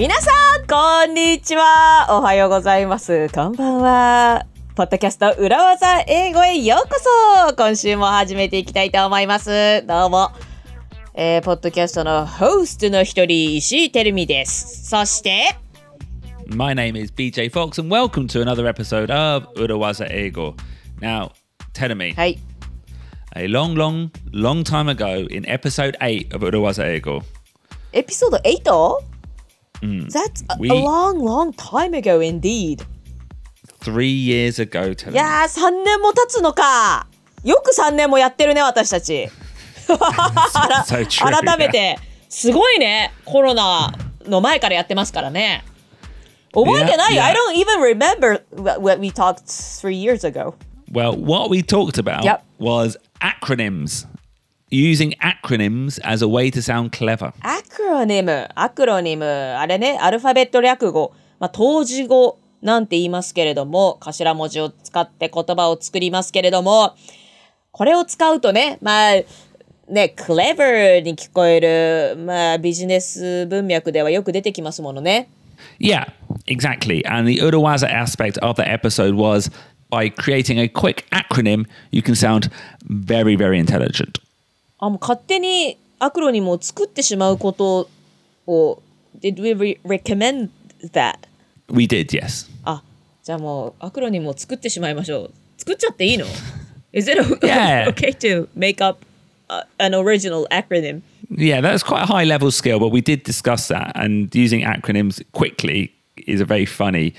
皆さん、こんにちは。おはようございます。こんばんは。ポッドキャスト裏技英語へようこそ。今週も始めていきたいと思います。どうも。えー、ポッドキャストのホーストの一人、石井てるみです。そして、My name is BJ Fox and welcome to another episode of Urawaza Now, tell me.Hey A long, long, long time ago in episode 8 of Urawaza Ego. Episode 8? Mm. That's a, we, a, long, long time ago indeed. Three years ago, いやー、3年も経つのか。よく3年もやってるね、私たち。so true, 改めて、すごいね。コロナの前からやってますからね。覚えてない yeah, yeah. I don't even remember what we talked three years ago. Well, what we talked about yep. was acronyms. Using acronyms as a way to sound clever. Acronyms? ロニム、アクロニム、あれね、アルファベット略語、まあ、当時語なんて言いますけれども、頭文字を使って言葉を作りますけれども、これを使うとね、まあ、ね、クレバーに聞こえる、まあ、ビジネス文脈ではよく出てきますものね。Yeah, exactly. And the Urawaza aspect of that episode was by creating a quick acronym, you can sound very, very intelligent. あ、もう勝手にアクロニムを作ってしまうことを、did we re- recommend that? We did, yes. あ、じゃあもうアクロニムを作ってしまいましょう。作っちゃっていいの ?Is it okay to make up uh, an original acronym? Yeah, that's quite a high level skill, but we did discuss that. And using acronyms quickly is a very funny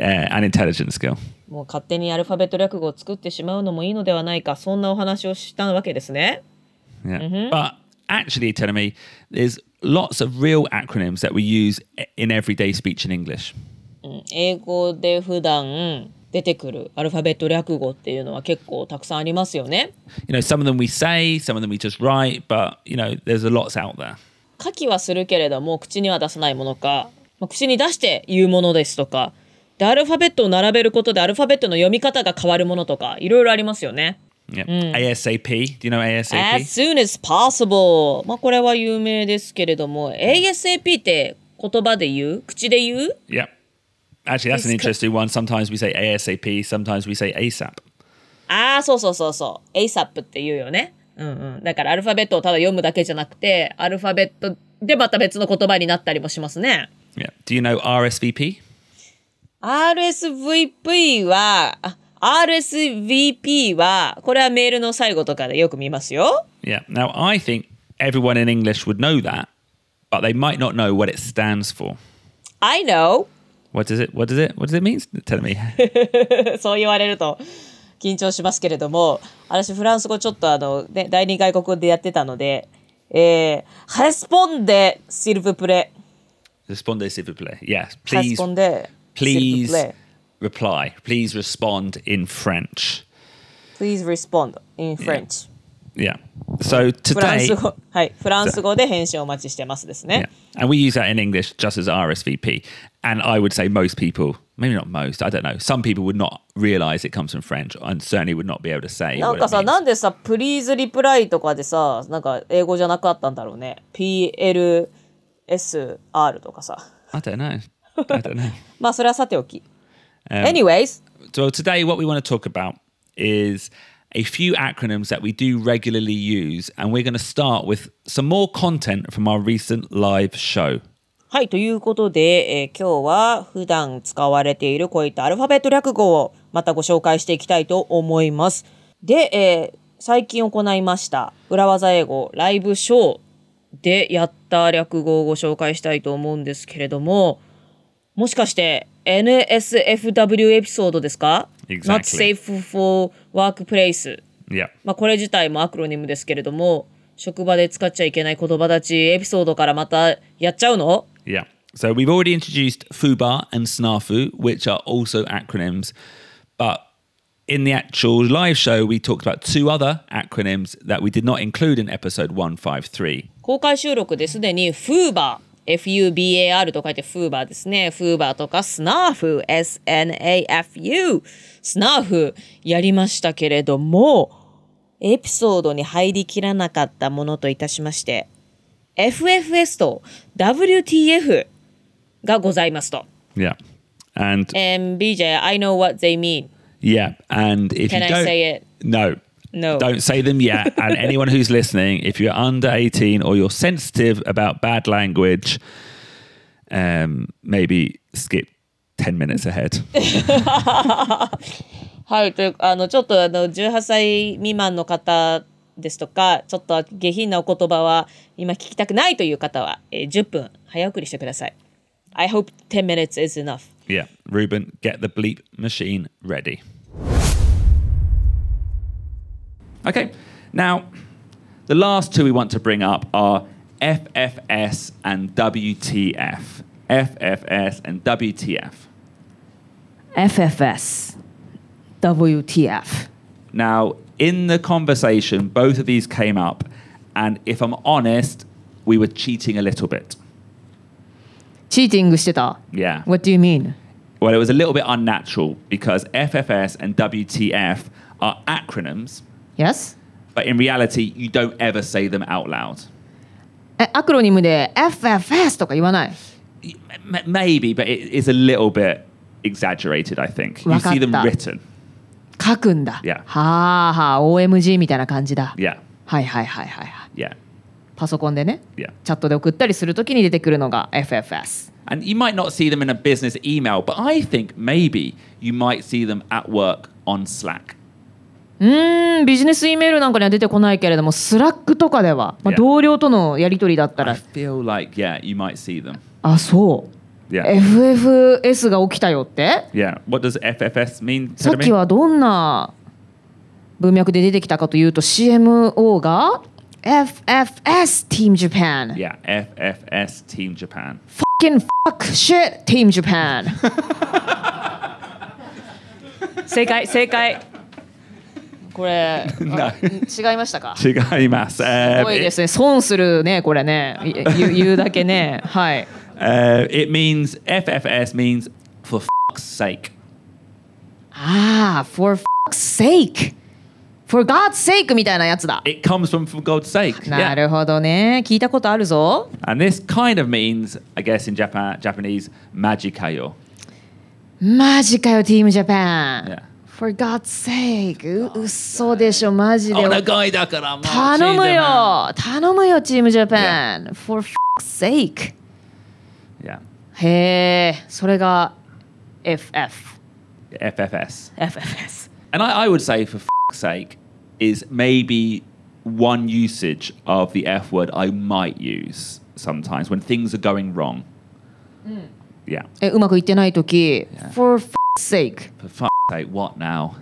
uh, and intelligent skill. もう勝手にアルファベット略語を作ってしまうのもいいのではないか、そんなお話をしたわけですね。Yeah. But actually, telling me there's lots of real acronyms that we use in everyday speech in English. 英語で普段出てくるアルファベット略語っていうのは結構たくさんありますよね。You know, some of them we say, some of them we just write, but you know, there's a lots out there. 書きはするけれども口には出さないものか、まあ口に出して言うものですとかでアルファベットを並べることでアルファベットの読み方が変わるものとかいろいろありますよね。Yeah. ASAP. Do you know ASAP? As soon as possible まあこれは有名ですけれども ASAP って言葉で言う口で言う yeah. Actually, that's an interesting one. Sometimes we say ASAP, sometimes we say ASAP. ああそうそうそうそう ASAP って言うよね。うんうん、だからアルファベットをただ読むだけじゃなくてアルファベットでまた別の言葉になったりもしますね。Yeah. Do you know RSVP? RSVP は、あ RSVP は、これはメールの最後とかでよく見ますよ。Yeah. Now, I think everyone in English would know that, but they might not know what it stands for. I know. What does it? What does it? What does it mean? Tell me. そう言われると緊張しますけれども、私フランス語ちょっとあの、ね、第二外国語でやってたので、えー、レスポンデ、シルブプレ。Yes. レス Please, ポンデ、シル please ブプレ。reply. Please respond in French. Please respond in French. Yeah. yeah. So today. Yeah. And we use that in English just as RSVP. And I would say most people, maybe not most, I don't know, some people would not realize it comes from French and certainly would not be able to say. なんかさ、なんでさ、please reply とかでさ、なんか英語じゃなかったんだろうね。PLSR とかさ。I don't know. I don't know. まあそれはさておき。Anyways、So today, what we want to talk about is a few acronyms that we do regularly use, and we're going to start with some more content from our recent live show. はい、ということで、えー今日は普段使われているこういったアルファベット略語をまたご紹介していきたいと思います。で、えー最近行いました裏技英語ライブショーでやった略語をご紹介したいと思うんですけれども、もしかして NSFW エピソードですか Exactly. ?Not safe for workplace。Yeah. まあこれ自体もアクロニムですけれども、職場で使っちゃいけない言葉たちエピソードからまたやっちゃうの Yeah. So we've already introduced FUBAR and SNAFU, which are also acronyms. But in the actual live show, we talked about two other acronyms that we did not include in episode 153. 公開収録ですでに FUBAR F-U-B-A-R と書いて FUBAR ですね FUBAR とか SNAFU S-N-A-F-U SNAFU やりましたけれどもエピソードに入りきらなかったものといたしまして FFS と WTF がございますと。Yeah. And And BJ, I know what they mean. yeah, and if Can you I don't say it? No. No. Don't say them yet. and anyone who's listening, if you're under 18 or you're sensitive about bad language, um, maybe skip 10 minutes ahead. はい、というあのちょっとあの18歳未満の方ですとか、ちょっと下品なお言葉は今聞きたくないという方は、えー10分早送りしてください。I hope 10 minutes is enough. yeah. Ruben, get the bleep machine ready. Okay. Now, the last two we want to bring up are FFS and WTF. FFS and WTF. FFS WTF Now, in the conversation, both of these came up, and if I'm honest, we were cheating a little bit. チーティングしてた Yeah. What do you mean? Well, it was a little bit unnatural because FFS and WTF are acronyms, Yes? but in reality, you don't ever say them out loud. えアクロニムで FFS とか言わない M- maybe, but it is a little bit exaggerated, I think. You see them わかった written. 書くんだ。 Yeah. はあはあ OMG みたいな感じだ。 Yeah. はいはいはいはいはい。 Yeah. パソコンでね、 Yeah. チャットで送ったりするときに出てくるのが FFS。 And you might not see them in a business email, but I think maybe you might see them at work on Slack. うーん、ビジネス E メールなんかには出てこないけれども、スラックとかでは、まあ.同僚とのやり取りだった I ら、feel like, yeah, you might see them. あ、そう。Yeah. FFS が起きたよって Yeah. What does FFS mean? さっきはどんな文脈で出てきたかというと CMO が FFS Team Japan Yeah, FFS Team Japan. Fucking fuck shit Team Japan 正解正解これあ違いましたかす違います。Uh, ごいですね損するねこれねい言う言うだけねはい uh, it means FFS means for fuck's sake. ああ for fuck's sake for God's sake みたいなやつだ It comes from for God's sake. な.るほどね聞いたことあるぞ And this kind of means, I guess in Japan, Japanese. マジかよ、ティームジャパン。Yeah. For God's sake. う嘘でしょ、マジで。頼むよ頼むよ、チームジャパン。For fuck's sake. Yeah. へえ、それが FF。 FFS. FFS。 And I, I would say, for fuck's sake, is maybe one usage of the F word I might use sometimes when things are going wrong. Yeah. え、うまくいってないとき、For fuck's sake。For fuck's sake, what now?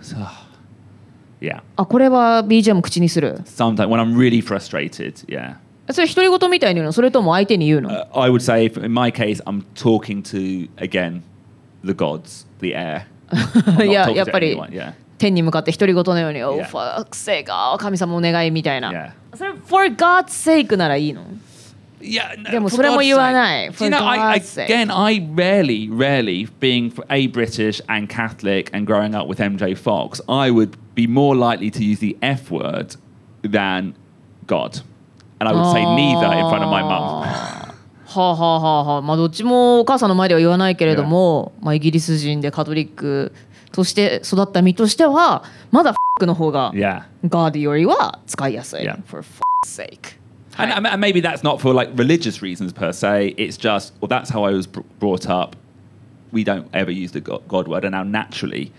yeah. あ、これはも口にする。Sometimes when I'm really frustrated, yeah. それ独り言みたいに言うのそれとも相手に言うの、Uh, I would say, in my case, I'm talking to, again, the gods, the air. いや、やっぱり yeah. 天に向かって独り言のように、Oh, Yeah. fuck's sake. 神様お願いみたいな。Yeah. それ、For God's sake ならいいの Yeah, no, でも for それも God's 言わ sake. ない。 Do For you know, I, I, God's sake. again, I rarely, rarely, being a British and Catholic and growing up with MJ Fox, I would be more likely to use the F word than God. And I would say neither in front of my mum. はあはあはあはあまあどっちもお母さんの前では言わないけれども、まあ、イギリス人でカトリックとして育った身としてはまだ F の方が Yeah. God よりは使いやすい。 Yeah. For fuck's sake. And, and maybe that's not for like religious reasons per se. It's just, well, that's how I was br- brought up. We don't ever use the God, God word. And now naturally,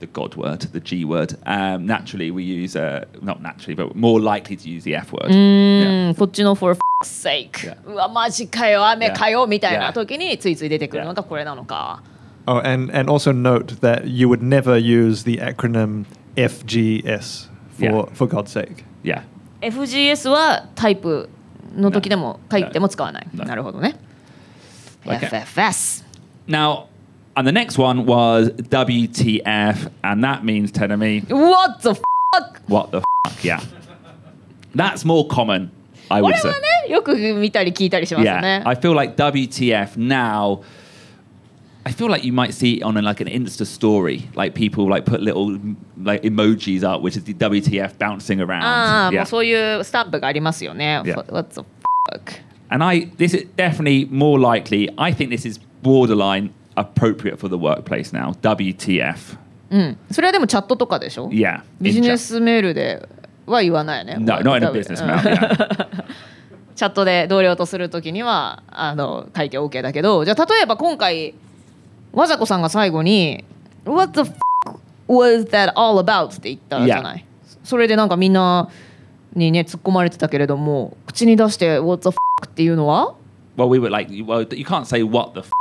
the God word, the G word, um, naturally we use, uh, not naturally, but more likely to use the F word. う Yeah. んこっちの For fuck's sake、 Yeah. うわマジかよ雨かよ Yeah. みたいな Yeah. 時についつい出てくるのがこれなのか。 Oh, and, and also note that you would never use the acronym FGS for, Yeah. for God's sake. Yeah. FGS はタイプの時でも書いても使わない。なるほどね。Okay. FFS。Now, and the next one was WTF, and that means telling me, What the fuck? what the fuck, yeah. That's more common, I こ would れ say. はね、よく見たり聞いたりしますよね Yeah,。I feel like WTF now. I feel like you might see it on a, like an Insta story, like people like put little like emojis up, which is the WTF bouncing around. ああ、も yeah. うそういうスタンプがありますよね。 Yeah. What the fuck? And I, this is definitely more likely. I think this is borderline appropriate for the workplace now. WTF. それはでもチャットとかでしょ Yeah. ビ in ジネ chat. スメールでは言わないよね No, not in a 多分 business うん mail. Yeah. チャットで同僚とするときにはあの書いて OK だけどじゃあ例えば今回 わざこさんが最後に「What the f was that all about?」って言ったじゃない、それでなんかみんなにね突っ込まれてたけれども口に出して「What the f っていうのは well, we were like, well, you can't say what the f-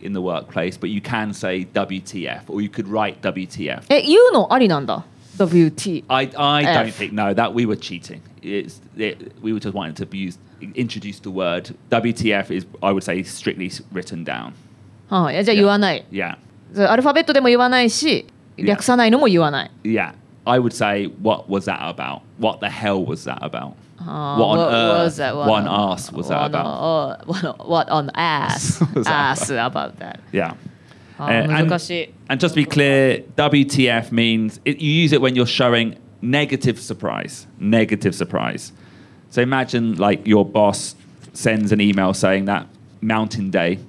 in the workplace, but you can say WTF, or you could write WTF. え言うのありなんだ WT I, I don't think no that we were cheating. It's it, we were just wanting to use introduce the word WTF is I would say strictly written down. はい、じゃあ言わない、 Yeah, アルファベットでも言わないし略さないのも言わない yeah. I would say what was that about? What the hell was that about? あー what on what earth? was that? One ass was that What about? on- what, what on ass? Was that ass about that. Yeah. あ Uh, ー and- 難しい。 And just to be clear, WTF means it, you use it when you're showing negative surprise. Negative surprise. So imagine like your boss sends an email saying that Mountain Day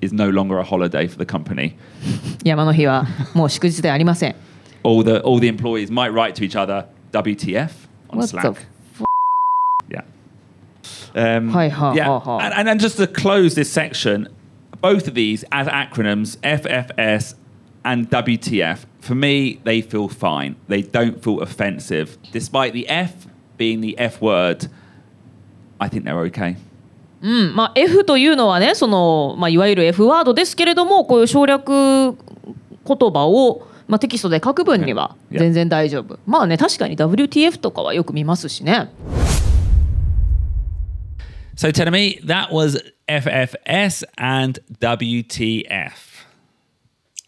is no longer a holiday for the company. 山の日はもう祝日ではありません。 All the all the employees might write to each other WTF on What Slack. the f- Yeah. Um, Hi, ha, yeah. ha, ha. And, and then just to close this section, both of these as acronyms, FFS and WTF, for me, they feel fine. They don't feel offensive. Despite the F being the F word, I think they're okay. うんまあ、F というのはねその、まあ、いわゆる F ワードですけれどもこういう省略言葉を、まあ、テキストで書く分にはうん全然大丈夫。まあね確かに WTF とかはよく見ますしね。So tell me, that was FFS and WTF.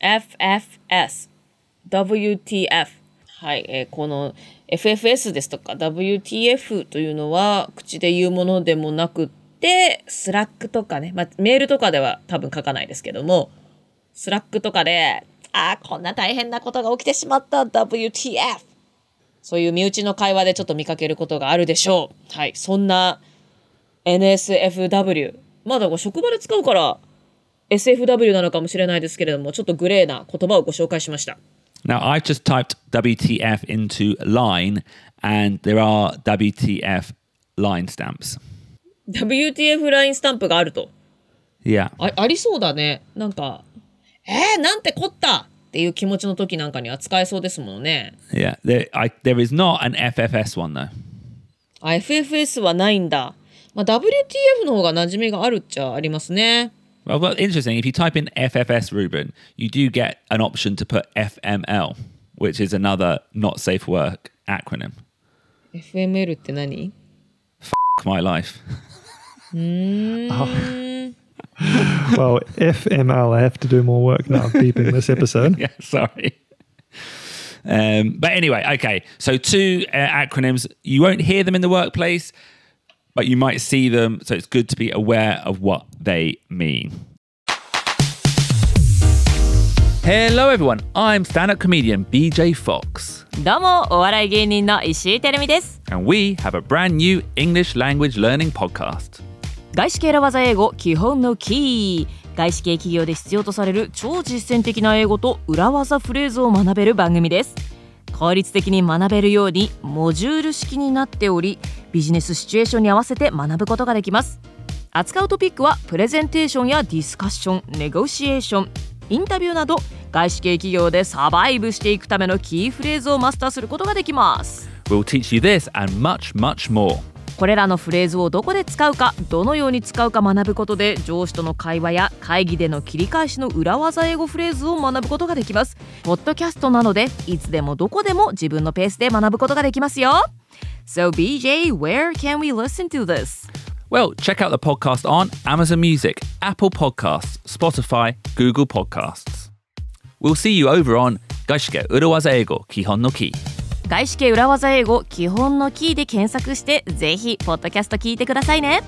FFS WTF はい、えーこの FFS ですとか WTF というのは口で言うものでもなくってスラックとかね、まあ、メールとかでは多分書かないですけどもスラックとかであーこんな大変なことが起きてしまった WTF そういう身内の会話でちょっと見かけることがあるでしょう。はいそんな NSFW まだから職場で使うから SFW なのかもしれないですけれどもちょっとグレーな言葉をご紹介しました。Now, I've just typed WTF into line, and there are WTF line stamps. WTF ラインスタンプがあると Yeah. あありそうだねなんかえー、なんてこったっていう気持ちの時なんかには使えそうですもんね Yeah. There, I, there is not an FFS one, though. あ FFS はないんだ、まあ、WTF の方が馴染みがあるっちゃありますね Well, well, interesting. If you type in FFS Ruben, you do get an option to put FML, which is another not safe work acronym. FML って何 My life. Well, FML, I have to do more work now beeping this episode. yeah, sorry. Um, but anyway, okay. So two uh, acronyms. You won't hear them in the workplace, but you might see them. So it's good to be aware of what they mean. Hello, everyone. I'm stand-up comedian BJ Fox, どうもお笑い芸人の石井てるみです and we have a brand new English language learning podcast. 外資系裏技英語基本のキー外資系企業で必要とされる超実践的な英語と裏技フレーズを学べる番組です。効率的に学べるようにモジュール式になっておりビジネスシチュエーションに合わせて学ぶことができます。扱うトピックはプレゼンテーションやディスカッションネゴシエーションインタビューなど外資系企業でサバイブしていくためのキーフレーズをマスターすることができます。We'll teach you this and much, much more. これらのフレーズをどこで使うかどのように使うか学ぶことで上司との会話や会議での切り返しの裏技英語フレーズを学ぶことができますポッドキャストなのでいつでもどこでも自分のペースで学ぶことができますよ So BJ, where can we listen to this? Well, check out the podcast on Amazon Music, Apple Podcasts, Spotify, Google Podcasts. We'll see you over on Gaishike Urawaza Eigo Kihon no Ki. 外資系裏技英語基本のキーで検索してぜひポッドキャスト聞いてくださいね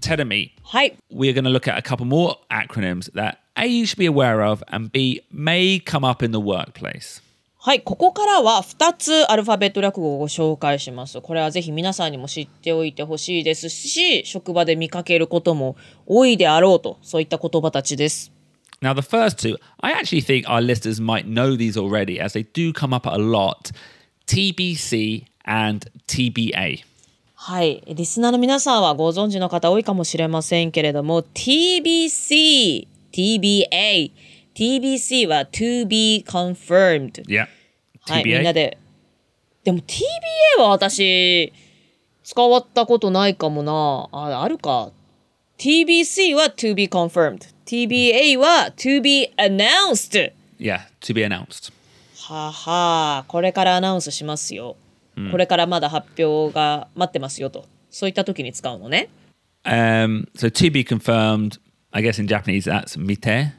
Tedemi, はい、we're going to look at a couple more acronyms that A, you should be aware of, and B, may come up in the workplace. はい、ここからは2つアルファベット略語をご紹介します。これはぜひ皆さんにも知っておいてほしいですし、職場で見かけることも多いであろうと、そういった言葉たちです。Now, the first two, I actually think our listeners might know these already as they do come up a lot TBC and TBA. はい、リスナーの皆さんはご存知の方多いかもしれませんけれども、TBC、TBA、TBC は to be confirmed。Yeah. はい、みん.なで。でも TBA は私、使わったことないかもな。あ、あるか。TBC は to be confirmed。TBA は to be announced。yeah, to be announced. ははこれからアナウンスしますよ。これからまだ発表が待ってますよと。そういった時に使うのね。Um, so to be confirmed, I guess in Japanese that's mite.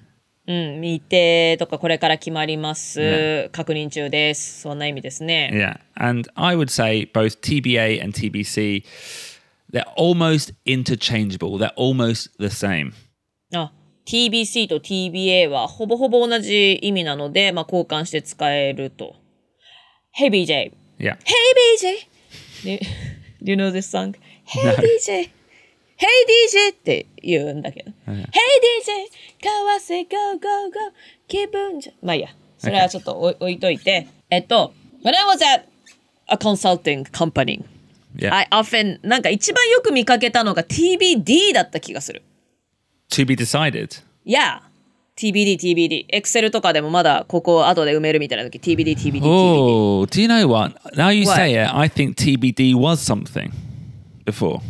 うん、見てとかこれから決まります。ね確認中です。そんな意味ですね。Yeah. And I would say both TBA and TBC, they're almost interchangeable. They're almost the same. あ、TBC と TBA はほぼほぼ同じ意味なので、まあ、交換して使えると。Hey BJ! Yeah. Hey BJ! Do, do you know this song? Hey DJ! Hey DJ! って言うんだけど。Hey DJ! かわせ Go Go Go! 気分じゃ。まあいいや。それはちょっと置いといて。えっと、When I was at a consulting company. I often なんか一番よく見かけたのが TBD だった気がする。To be decided. Yeah. TBD、TBD。Excel とかでもまだここ後で埋めるみたいな時 TBD、TBD、TBD。Oh, do you know what? Now you say it, I think TBD was something before.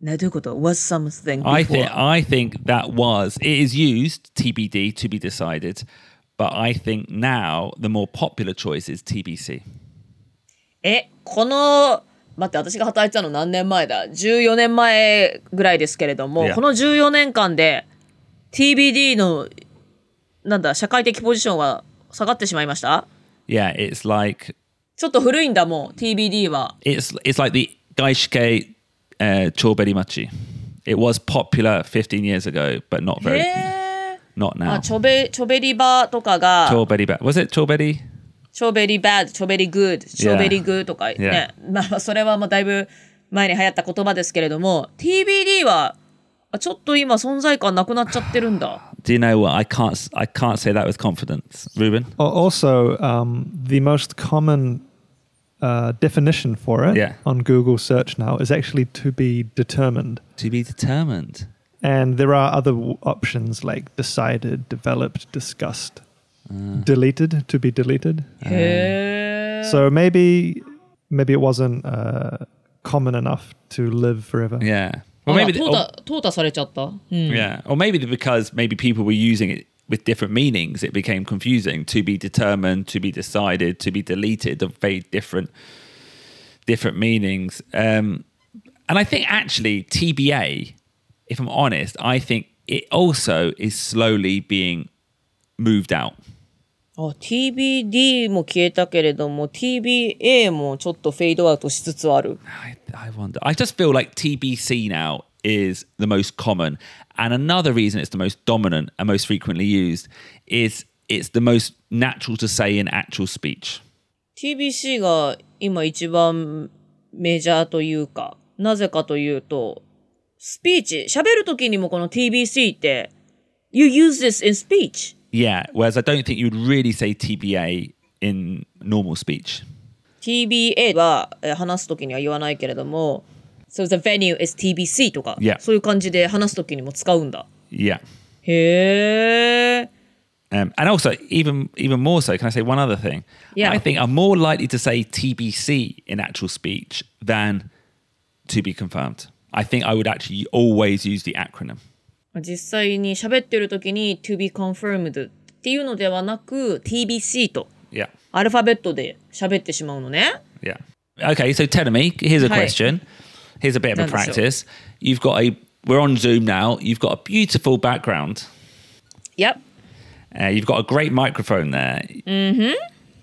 などういうこと ?was something before. I think I think that was it is used TBD to be decided, but I think now the more popular choice is TBC. え、この、待って、私が働いてたの何年前だ ?14 年前ぐらいですけれども、Yeah. この14年間で TBD の、なんだ、社会的ポジションは下がってしまいました Yeah, it's like ちょっと古いんだもん、TBD は。it's it's like the gaishike uh, choberi machi. It was popular 15 years ago, but not へ very え。not あ、now. チョベ、チョベリバとかが、Choberi ba- was it choberi? チョベリバッド、チョベリグッド、チョベリグとかね。まあ、それはまあだいぶ前に流行った言葉ですけれども、TBD は、あちょっと今存在感なくなっちゃってるんだ。Do you know what? I can't I can't say that with confidence, Ruben. Al- Also, um, the most common Uh, definition for it yeah. on Google search now is actually to be determined. To be determined. And there are other w- options like decided, developed, discussed, uh. deleted, to be deleted. Uh. Yeah. So maybe maybe it wasn't uh, common enough to live forever. Yeah. Well, oh, maybe the, or, yeah, or maybe because maybe people were using it with different meanings, it became confusing. To be determined, to be decided, to be deleted, of very different different meanings. Um, and I think actually TBA, if I'm honest, I think it also is slowly being moved out. あ、TBD も消えたけれども、TBA もちょっとフェードアウトしつつある。 I, I wonder. I just feel like TBC now is the most common. And another reason it's the most dominant and most frequently used is it's the most natural to say in actual speech. TBC が今一番メジャーというか、なぜかというと、スピーチ、喋るときにもこの TBC って、You use this in speech. Yeah, whereas I don't think you'd really say TBA in normal speech. TBA は話すときには言わないけれども、So the venue is TBC とか、Yeah. そういう感じで話すときにも使うんだ。Yeah. へー。Um, and also, even even more so, can I say one other thing? Yeah. I think I'm more likely to say TBC in actual speech than to be confirmed. I think I would actually always use the acronym. 実際に喋ってるときに to be confirmed っていうのではなく TBC と Yeah. アルファベットで喋ってしまうのね。Yeah. Okay, so tell me, here's a Hi. question. here's a bit of a practice. You've got a, we're on Zoom now. You've got a beautiful background. Yep. Uh, you've got a great microphone there. Mm-hmm.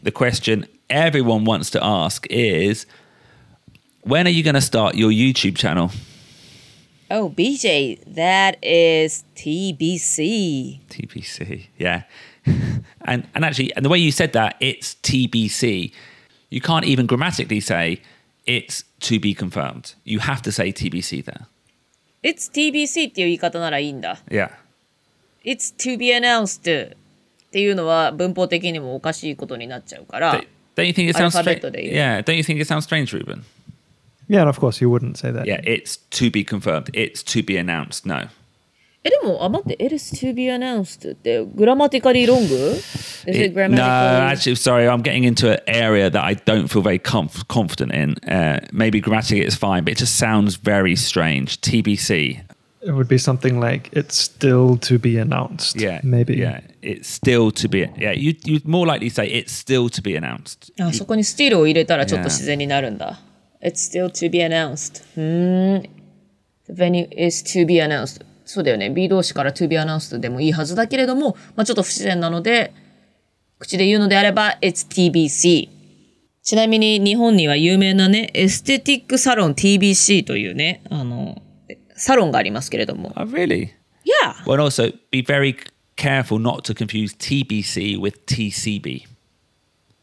The question everyone wants to ask is when are you going to start your YouTube channel? Oh, BJ, that is TBC. TBC, yeah. and and actually, and the way you said that, it's TBC. You can't even grammatically say it's to be confirmed. You have to say TBC there. It's TBC っていう言い方ならいいんだ。 Yeah. It's to be announced っていうのは文法的にもおかしいことになっちゃうから。 Don't, don't you think it sounds strange? Alphabetで言う。 Yeah. Don't you think it sounds strange, Ruben? Yeah, and of course you wouldn't say that. Yeah. It's to be confirmed. It's to be announced. No. え、でも、あ、待って、it is to be announced って、グラマティカリーロング Is it, it grammatically? No, actually, sorry, I'm getting into an area that I don't feel very comf- confident in. Uh, maybe grammatically it's fine, but it just sounds very strange. TBC. It would be something like, it's still to be announced. Yeah. Maybe. Yeah, it's still to be. Yeah, you, you'd more likely say, it's still to be announced. Ah, あ、そこに still を入れたらちょっと自然になるんだ。Yeah. It's still to be announced. Hmm. The venue is to be announced. そうだよね。B 動詞から to be announced でもいいはずだけれども、まあちょっと不自然なので、口で言うのであれば、It's TBC。ちなみに日本には有名なね、エステティックサロン TBC というね、あの、サロンがありますけれども。Oh, really? Yeah! Well, also be very careful not to confuse TBC with TCB.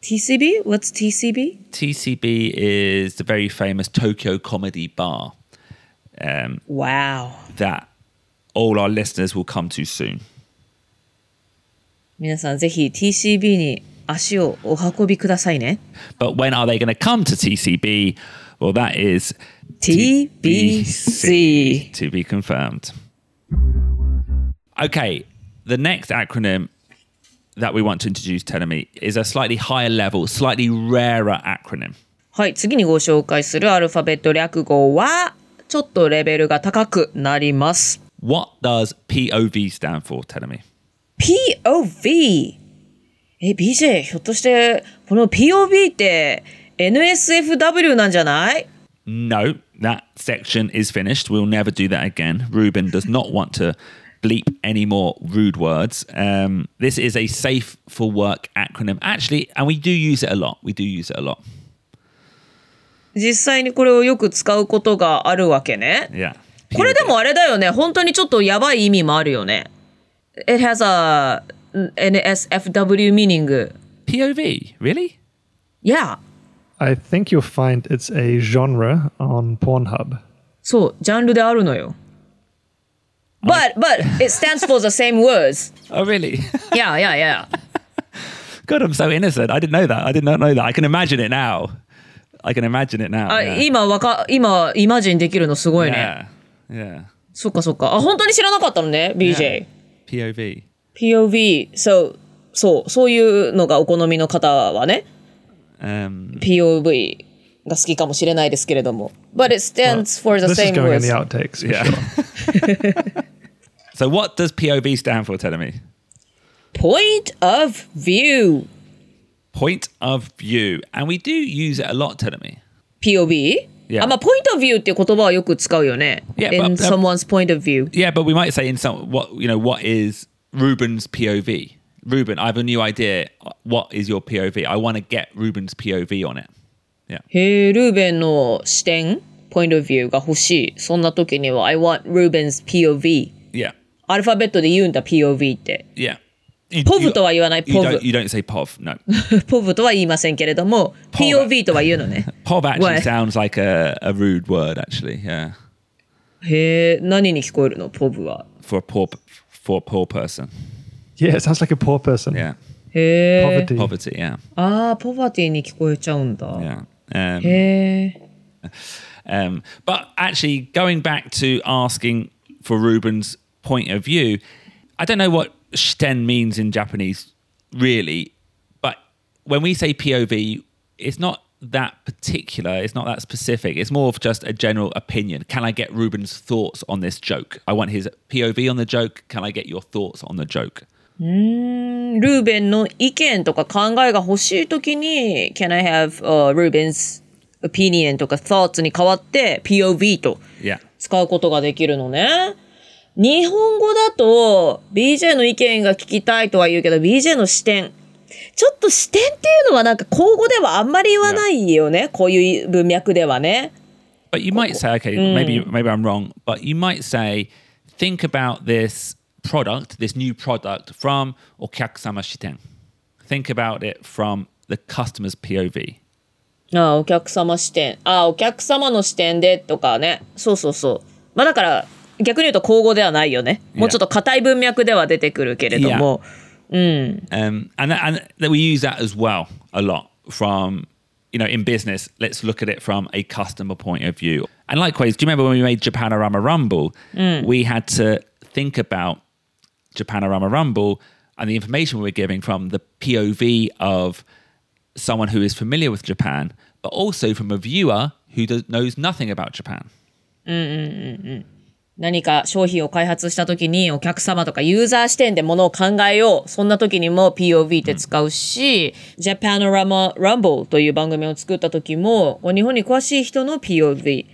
TCB? What's TCB? TCB is the very famous Tokyo Comedy Bar um, Wow. that all our listeners will come to soon. 皆さんぜひ TCB に足をお運びくださいね。 But when are they going to come to TCB? Well, that is TBC. to be confirmed. Okay, the next acronym that we want to introduce, Telemi, is a slightly higher level, slightly rarer acronym. はい、次にご紹介するアルファベット略語は、ちょっとレベルが高くなります。 What does POV stand for, Telemi? POV! え、BJ、ひょっとして、この POV って NSFW なんじゃない No, that section is finished. We'll never do that again. Ruben does not want to bleep any more rude words. Um, this is a safe for work acronym. Actually, and we do use it a lot. We do use it a lot. 実際にこれをよく使うことがあるわけね。 Yeah. これでもあれだよね。本当にちょっとやばい意味もあるよね。It has a NSFW meaning. POV, really? Yeah. I think you'll find it's a genre on Pornhub. そう、ジャンルであるのよ。But, but, it stands for the same words. Oh, really? Yeah, yeah, yeah. God, I'm so innocent. I didn't know that. I did not know that. I can imagine it now. I can imagine it now. あ yeah. 今わか、今、イマジンできるのすごいね。yeah. Yeah. そっかそっか。あ、本当に知らなかったのね、BJ。POV. POV、そう、そう、そういうのがお好みの方はね、Um, POV が好きかもしれないですけれども。But it stands for the this is same going in words. the outtakes. Yeah. Sure. so, what does POV stand for, Telemi? Point of view. Point of view. And we do use it a lot, Telemi. POV? Yeah. あ、まあ、point of view っていう言葉はよく使うよね。 Yeah, In but- someone's point of view. Yeah, but we might say in some what you know what is Ruben's POV. Ruben, I have a new idea. What is your POV? I want to get Ruben's POV on it. Yeah. へえ、ルーベンの視点 point of view が欲しい。そんな時には I want Ruben's POV。 Yeah. アルファベットで言うんだ POV って。 Yeah. You, ポブとは言わない、 you ポブ don't, you don't say POV. No. ポブとは言いませんけれども、 POV POV とは言うのね。 POV actually What? sounds like a, a rude word, actually. Yeah. へえ、何に聞こえるのポブは。 For a poor for a poor person. Yeah, it sounds like a poor person. Yeah. へえ。 Poverty. Poverty. Yeah. ああ、ポバティに聞こえちゃうんだ。 Yeah. Um, へえ。 Um, but actually, going back to asking for Ruben's point of view, I don't know what shiten means in Japanese, really. But when we say POV, it's not that particular, it's not that specific. It's more of just a general opinion. Can I get Ruben's thoughts on this joke? I want his POV on the joke. Can I get your thoughts on the joke? ルーベンの意見とか考えが欲しいときに、Can I have、uh, Ruben's opinion とか thoughts に変わって POV と Yeah. 使うことができるのね。 日本語だと BJ の意見が聞きたいとは言うけど BJ の視点。ちょっと視点っていうのはなんか口語ではあんまり言わないよね。こういう文脈ではね。But you might say, okay, maybe maybe I'm wrong, but you might say, think about this product, this new product from Okyakusama Shiten. think about it from the customer's POV. ああ、お客様視点。ああ、お客様の視点でとかね。そうそうそう。まあだから、逆に言うと口語ではないよね。もうちょっと硬い文脈では出てくるけれども。うん。 Um, and and that we use that as well a lot from you know in business. Let's look at it from a customer point of view. And likewise, do you remember when we made Japanorama Rumble? We had to think about Japanorama Rumble and the information we were giving from the POV of someone who is familiar with Japan, but also from a viewer who does, knows nothing about Japan. 何か商品を開発した時にお客様とかユーザー視点でものを考えよう。そんな時にも POV って使うし、Japanorama Rumble という番組を作った時も、日本に詳しい人の POV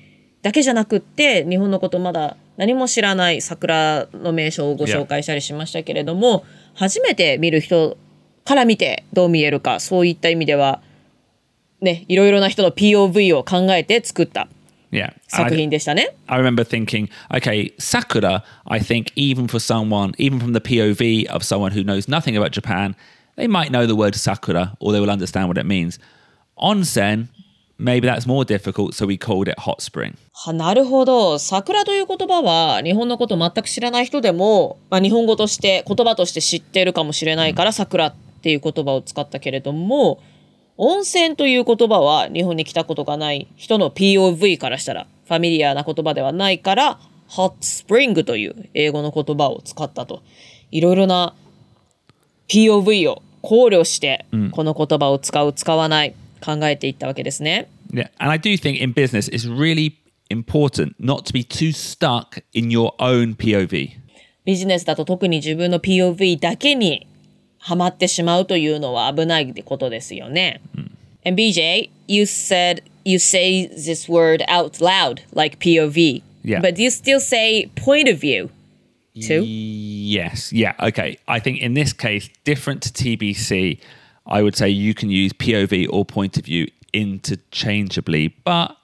だけじゃなくって、日本のことまだ何も知らない桜の名所をご紹介したりしましたけれども、初めて見る人から見てどう見えるか、そういった意味では、ね、いろいろな人の POV を考えて作った Yeah. 作 I- 品でしたね。I remember thinking, okay, Sakura, I think even for someone, even from the POV of someone who knows nothing about Japan, they might know the word Sakura or they will understand what it means. Onsen, maybe that's more difficult, so we called it hot spring. はなるほど。桜という言葉は日本のこと全く知らない人でも、まあ、日本語として言葉として知っているかもしれないから桜っていう言葉を使ったけれども、温泉という言葉は日本に来たことがない人の POV からしたらファミリアな言葉ではないから hot spring という英語の言葉を使ったと。いろいろな POV を考慮してこの言葉を使う使わない考えていったわけですね。Yeah. And I do think in business, it's really important not to be too stuck in your own POV. ビジネスだと特に自分の POV だけにハマってしまうというのは危ないってことですよね。And BJ, you said you say this word out loud like POV. Yeah. But you still say point of view too? Yes. Yeah. Okay. I think in this case, different to TBC, I would say you can use POV or point of view interchangeably, but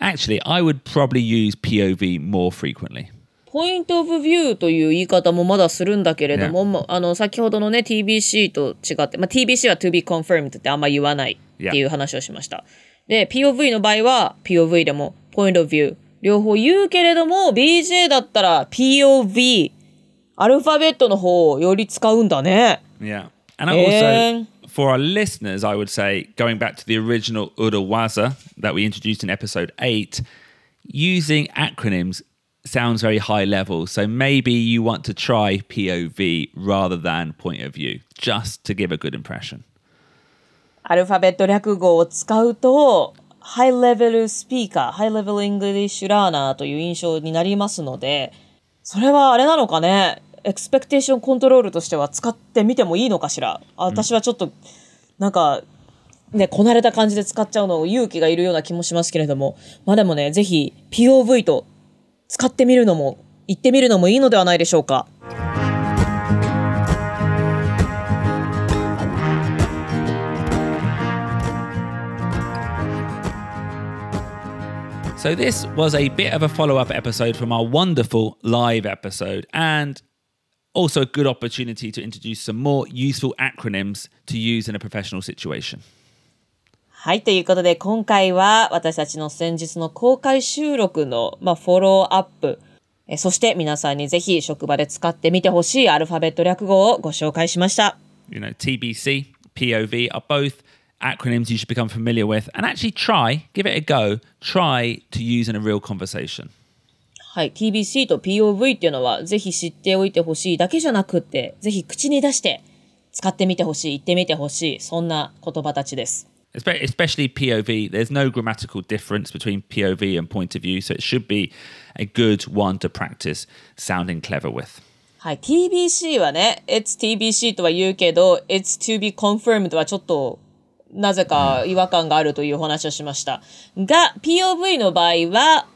actually, I would probably use POV more frequently. ポイントオブビューという言い方もまだするんだけれども、まあの、先ほどのね、TBC と違って、まあ、TBC は to be confirmed ってあんま言わないっていう話をしました。で、POV の場合は、POV でも、point of view、両方言うけれども、BJ だったら POV、アルファベットの方をより使うんだね。Yeah. And I also, for our listeners, I would say, going back to the original Urawaza that we introduced in episode eight, using acronyms sounds very high level. So maybe you want to try POV rather than point of view, just to give a good impression. アルファベット略語を使うと、 high level speaker、 high level English learner という印象になりますので、それはあれなのかね、 expectation control としては使ってみてもいいのかしら？私はちょっと、なんか、ね、こなれた感じで使っちゃうの勇気がいるような気もしますけれども、まあでもね、ぜひ POV と使ってみるのも、言ってみるのもいいのではないでしょうか。So, this was a bit of a follow up episode from our wonderful live episode, and also a good opportunity to introduce some more useful acronyms to use in a professional situation. はい。ということで、今回は私たちの先日の公開収録の、まあ、フォローアップ、えそして皆さんにぜひ職場で使ってみてほしいアルファベット略語をご紹介しました。You know, TBC, POV are both acronyms you should become familiar with, and actually try, give it a go, try to use in a real conversation. はい。TBC と POV っていうのは、ぜひ知っておいてほしいだけじゃなくって、ぜひ口に出して使ってみてほしい、言ってみてほしい、そんな言葉たちです。Espe- Especially POV, there's no grammatical difference between POV and point of view, so it should be a good one to practice sounding clever with. はい。TBC はね、It's TBC とは言うけど、It's to be confirmed はちょっと、なぜか違和感があるというお話をしました。が、POV の場合は、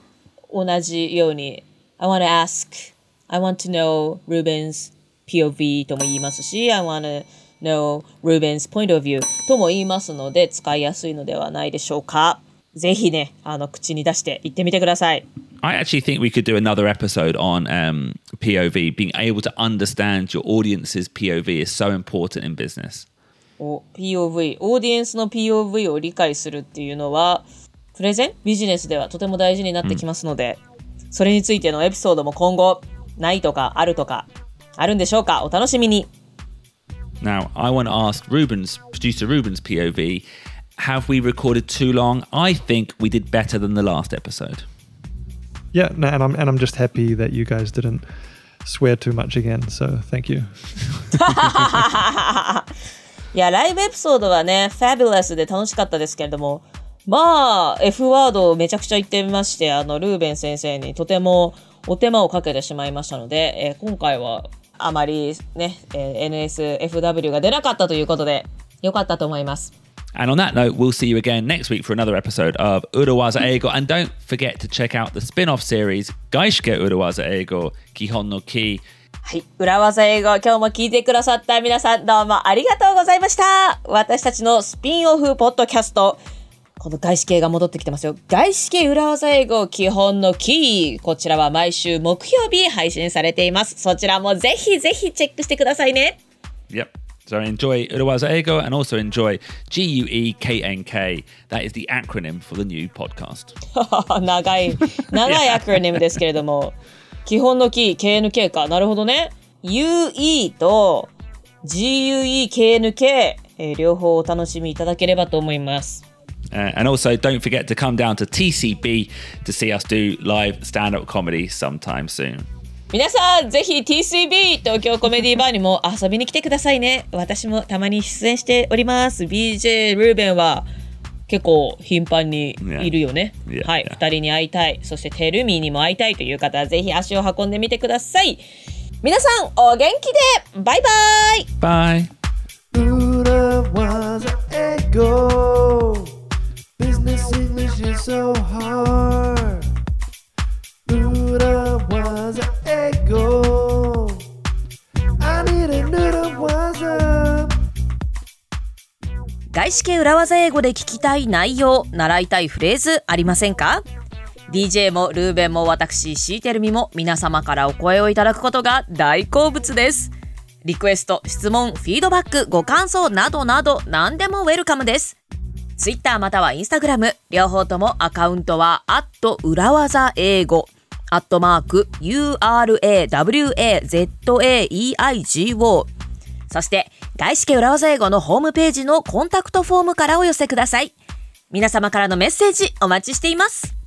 同じように、I want to ask, I want to know Ruben's POV とも言いますし、I want know Ruben's point of view とも言いますので、使いやすいのではないでしょうか。ぜひね、あの、口に出して言ってみてください。I actually think we could do another episode on um, POV. Being able to understand your audience's POV is so important in business. お POV、オーディエンスの POV を理解するっていうのは、プレゼンビジネスではとても大事になってきますので、それについてのエピソードも今後、ないとかあるとか、あるんでしょうかお楽しみに。Now, I want to ask Ruben's, producer Ruben's POV, have we recorded too long? I think we did better than the last episode. Yeah, no, and I'm and I'm just happy that you guys didn't swear too much again. So thank you. いや、ライブエピソードはね、ファビュラスで楽しかったですけれども、まあ、F ワードをめちゃくちゃ言ってみまして、あの、ルーベン先生にとてもお手間をかけてしまいましたので、えー今回は あまりね、えー NSFW が出なかったということで、よかったと思います。And on that note, we'll see you again next week for another episode of Urawaza Eigo. And don't forget to check out the spin off series, Gaishike Urawaza Eigo, Kihon no Ki. はい。裏技英語、今日も聞いてくださった皆さん、どうもありがとうございました。私たちのスピンオフポッドキャスト、この外資系が戻ってきてますよ。外資系裏技英語基本のキー。こちらは毎週木曜日配信されています。そちらもぜひぜひチェックしてくださいね。Yep. So enjoy Urawaza Eigo and also enjoy G U E K N K. That is the acronym for the new podcast. 長い、長いアクロニムですけれども、基本のキー、KNK か。なるほどね。UE と GUEKNK、えー両方お楽しみいただければと思います。Uh, and also, don't forget to come down to TCB to see us do live stand up comedy sometime soon. 皆さん、ぜひ TCB 東京コメディバーにも遊びに来てくださいね。私もたまに出演しております。BJ ルーベンは結構頻繁にいるよね。Yeah. はい、Yeah. 二人に会いたい。そしてテルミーにも会いたいという方はぜひ足を運んでみてください。皆さん、お元気でバイバイ Bye. Buddha so hard. Buddha was an ego. I need a noodle was a 外資系裏技英語で聞きたい内容、習いたいフレーズありませんか ?DJ もルーベンも私、シーテルミも皆様からお声をいただくことが大好物です。リクエスト、質問、フィードバック、ご感想などなど何でもウェルカムです。Twitter または Instagram、両方ともアカウントは、アット裏技英語、アットマーク、URAWAZAEIGO、そして、外資系裏技英語のホームページのコンタクトフォームからお寄せください。皆様からのメッセージお待ちしています。